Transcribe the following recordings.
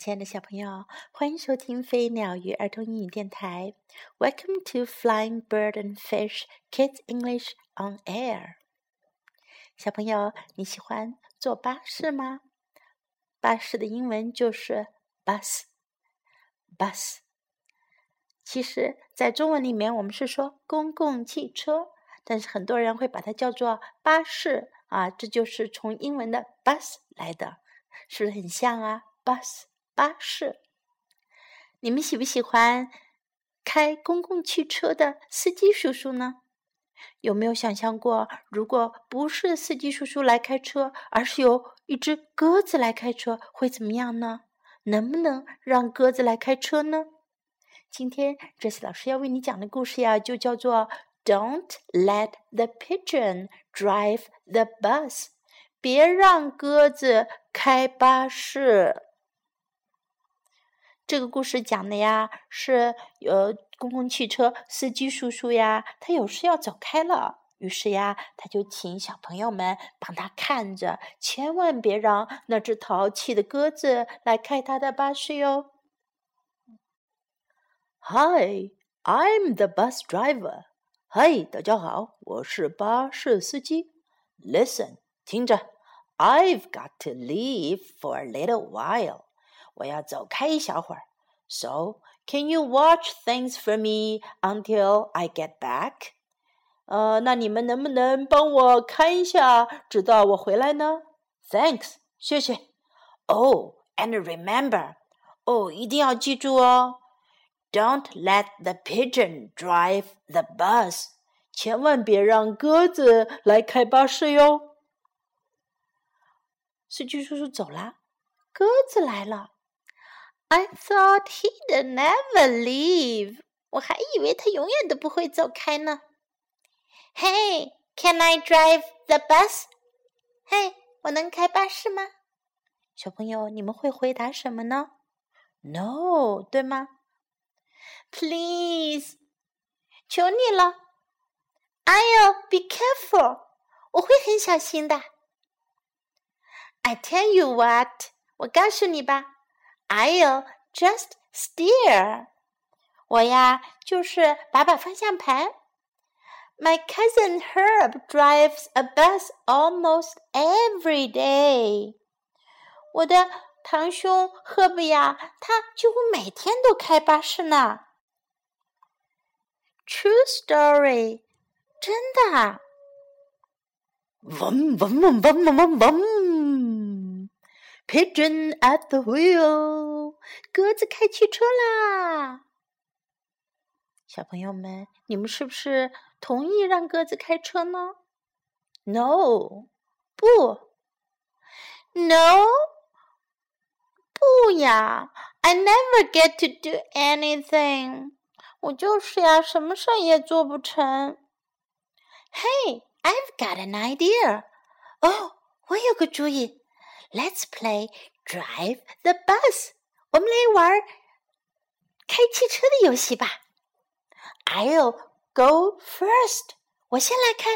亲爱的小朋友，欢迎收听飞鸟鱼儿童英语电台。Welcome to Flying Bird and Fish Kids English on Air。小朋友，你喜欢坐巴士吗？巴士的英文就是 bus，bus。其实，在中文里面，我们是说公共汽车，但是很多人会把它叫做巴士啊，这就是从英文的 bus 来的，是不是很像啊？bus。巴士，你们喜不喜欢开公共汽车的司机叔叔呢？有没有想象过，如果不是司机叔叔来开车，而是由一只鸽子来开车，会怎么样呢？能不能让鸽子来开车呢？今天这次老师要为你讲的故事呀，就叫做 "Don't let the pigeon drive the bus"，别让鸽子开巴士。这个故事讲的呀，是呃公共汽车司机叔叔呀，他有事要走开了，于是呀，他就请小朋友们帮他看着，千万别让那只淘气的鸽子来开他的巴士哟。Hi, I'm the bus driver. 嗨，大家好，我是巴士司机。Listen，听着，I've got to leave for a little while. 我要走开一小会儿。So can you watch things for me until I get back？呃，那你们能不能帮我看一下，直到我回来呢？Thanks，谢谢。Oh, and remember，哦，一定要记住哦。Don't let the pigeon drive the bus，千万别让鸽子来开巴士哟。司机叔叔走了，鸽子来了。 I thought he'd never leave。我还以为他永远都不会走开呢。Hey, can I drive the bus？嘿，我能开巴士吗？小朋友，你们会回答什么呢？No，对吗？Please，求你了。I'll be careful。我会很小心的。I tell you what，我告诉你吧。I'll just steer。我呀，就是把把方向盘。My cousin Herb drives a bus almost every day。我的堂兄赫布呀，他几乎每天都开巴士呢。True story，真的。嗡嗡嗡嗡嗡嗡嗡。 Pigeon at the wheel，鸽子开汽车啦！小朋友们，你们是不是同意让鸽子开车呢？No，不，No，不呀！I never get to do anything，我就是呀，什么事儿也做不成。Hey，I've got an idea，哦，我有个主意。Let's play drive the bus。我们来玩开汽车的游戏吧。I'll go first。我先来开。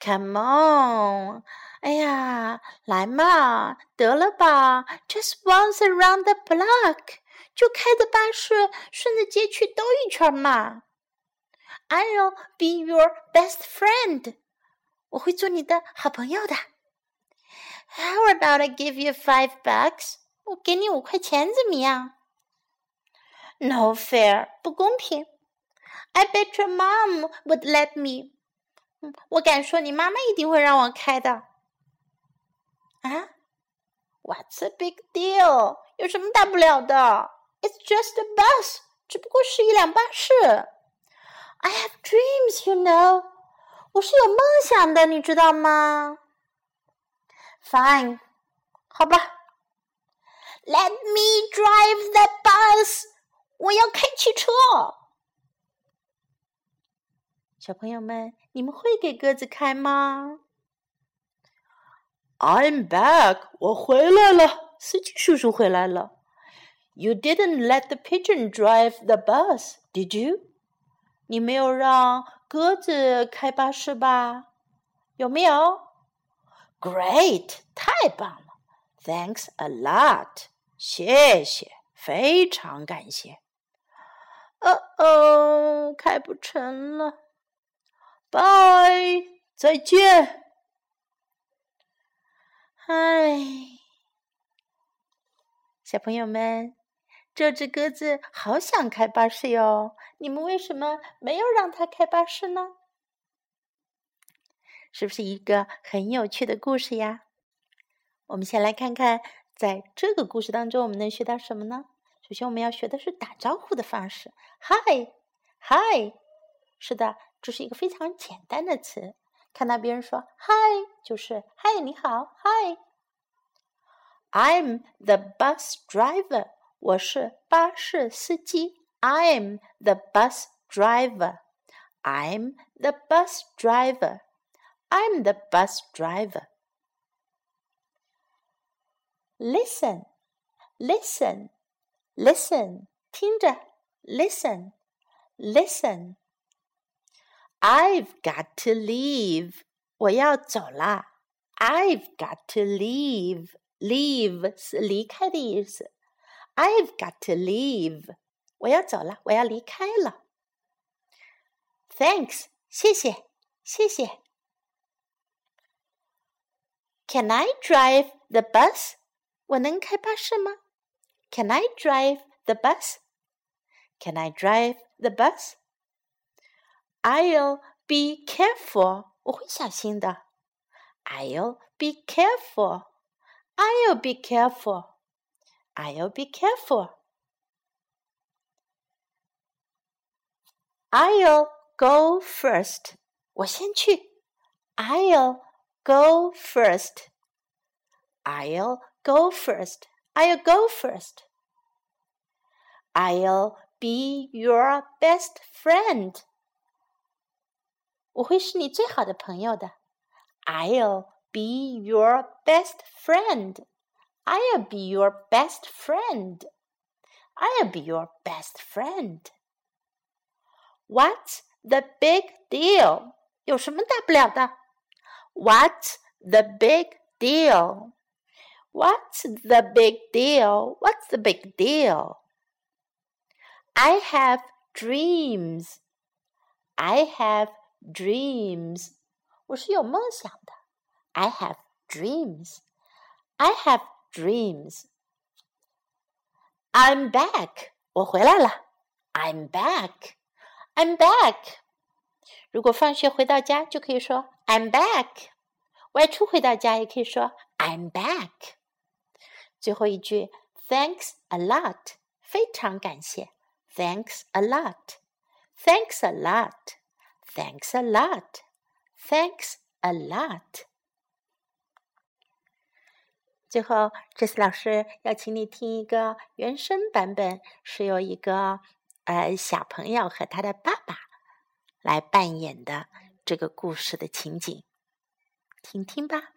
Come on！哎呀，来嘛，得了吧，Just once around the block，就开着巴士顺着街区兜一圈嘛。I'll be your best friend。我会做你的好朋友的。How about I give you five bucks？我给你五块钱怎么样？No fair，不公平。I bet your mom would let me。我敢说你妈妈一定会让我开的。啊？What's a big deal？有什么大不了的？It's just a bus，只不过是一辆巴士。I have dreams, you know。我是有梦想的，你知道吗 ？Fine，好吧。Let me drive the bus。我要开汽车。小朋友们，你们会给鸽子开吗？I'm back，我回来了，司机叔叔回来了。You didn't let the pigeon drive the bus, did you？你没有让鸽子开巴士吧？有没有？Great，太棒了！Thanks a lot。谢谢，非常感谢。哦哦，开不成了。拜，再见。唉，小朋友们，这只鸽子好想开巴士哟。你们为什么没有让它开巴士呢？是不是一个很有趣的故事呀？我们先来看看，在这个故事当中，我们能学到什么呢？首先，我们要学的是打招呼的方式。Hi，Hi，是的，这是一个非常简单的词。看到别人说 Hi，就是嗨，你好，Hi。I'm the bus driver，我是巴士司机。I'm the bus driver。I'm the bus driver。I'm the bus driver. Listen, listen, listen. 听着，listen, listen. I've got to leave. 我要走啦。I've got to leave. Leave 是离开的意思。I've got to leave. 我要走了，我要离开了。Thanks，谢谢，谢谢。 Can I drive the bus？我能开巴士吗？Can I drive the bus？Can I drive the bus？I'll be careful。我会小心的。I'll be careful。I'll be careful。I'll be careful。I'll go first。我先去。I'll go first. I'll go first. I'll go first. I'll be your best friend. 我会是你最好的朋友的。I'll be your best friend. I'll be your best friend. I'll be your best friend. What's the big deal? 有什么大不了的 ？What's the big deal? What's the big deal? What's the big deal? I have dreams. I have dreams. 我是有梦想的。I have dreams. I have dreams. I'm back. 我回来了。I'm back. I'm back. 如果放学回到家，就可以说 I'm back。外出回到家也可以说 I'm back。最后一句 Thanks a lot，非常感谢。Thanks a lot，Thanks a lot，Thanks a lot，Thanks a lot。最后，这次老师要请你听一个原声版本，是由一个呃小朋友和他的爸爸。来扮演的这个故事的情景，听听吧。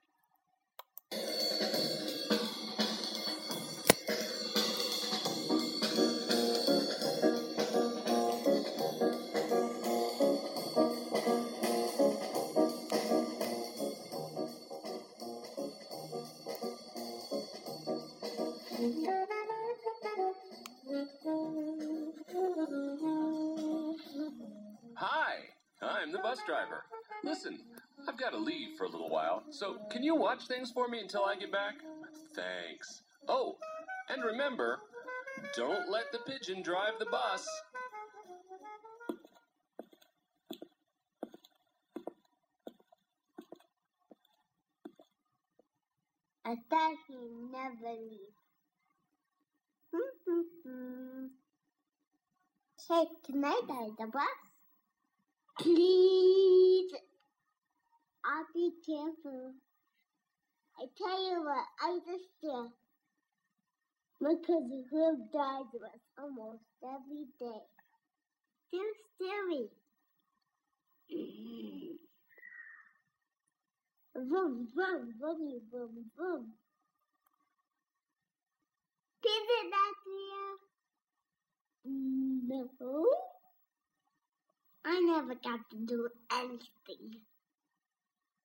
Bus driver. Listen, I've got to leave for a little while, so can you watch things for me until I get back? Thanks. Oh, and remember, don't let the pigeon drive the bus. I thought he'd never leave. hey, can I ride the bus? Please. I'll be careful. I tell you what, I just uh, my cousin who dies with us almost every day. Too scary. Vroom, vroom, vroom, vroom, vroom. Is it that clear? No. I never got to do anything.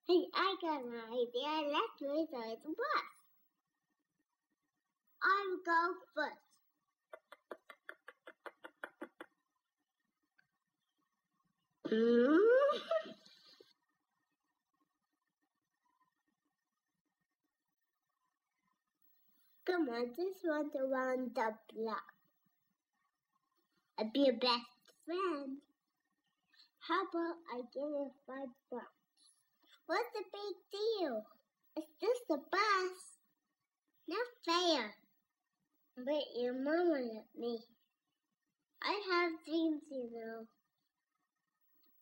Hey, I got an idea. Let's race the bus. I'll go first. Mm. Come on, just run around the block. I'll be your best friend. How about I give you five bucks? What's the big deal? It's just a bus. Not fair. But your mama let me. I have dreams, you know.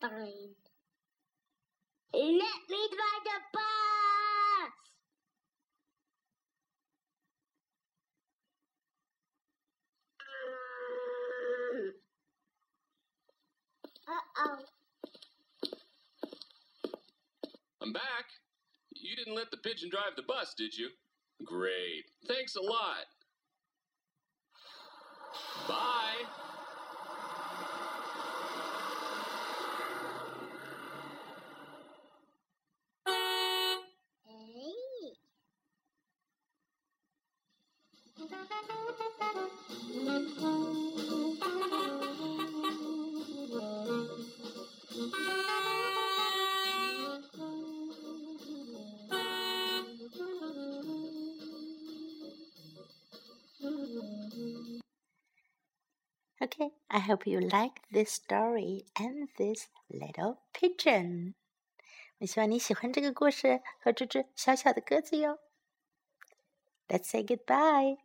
Fine. Let me drive the bus! Uh-oh. I'm back. You didn't let the pigeon drive the bus, did you? Great. Thanks a lot. Okay, I hope you like this story and this little pigeon. 我希望你喜欢这个故事和这只小小的鸽子哟。Let's say goodbye.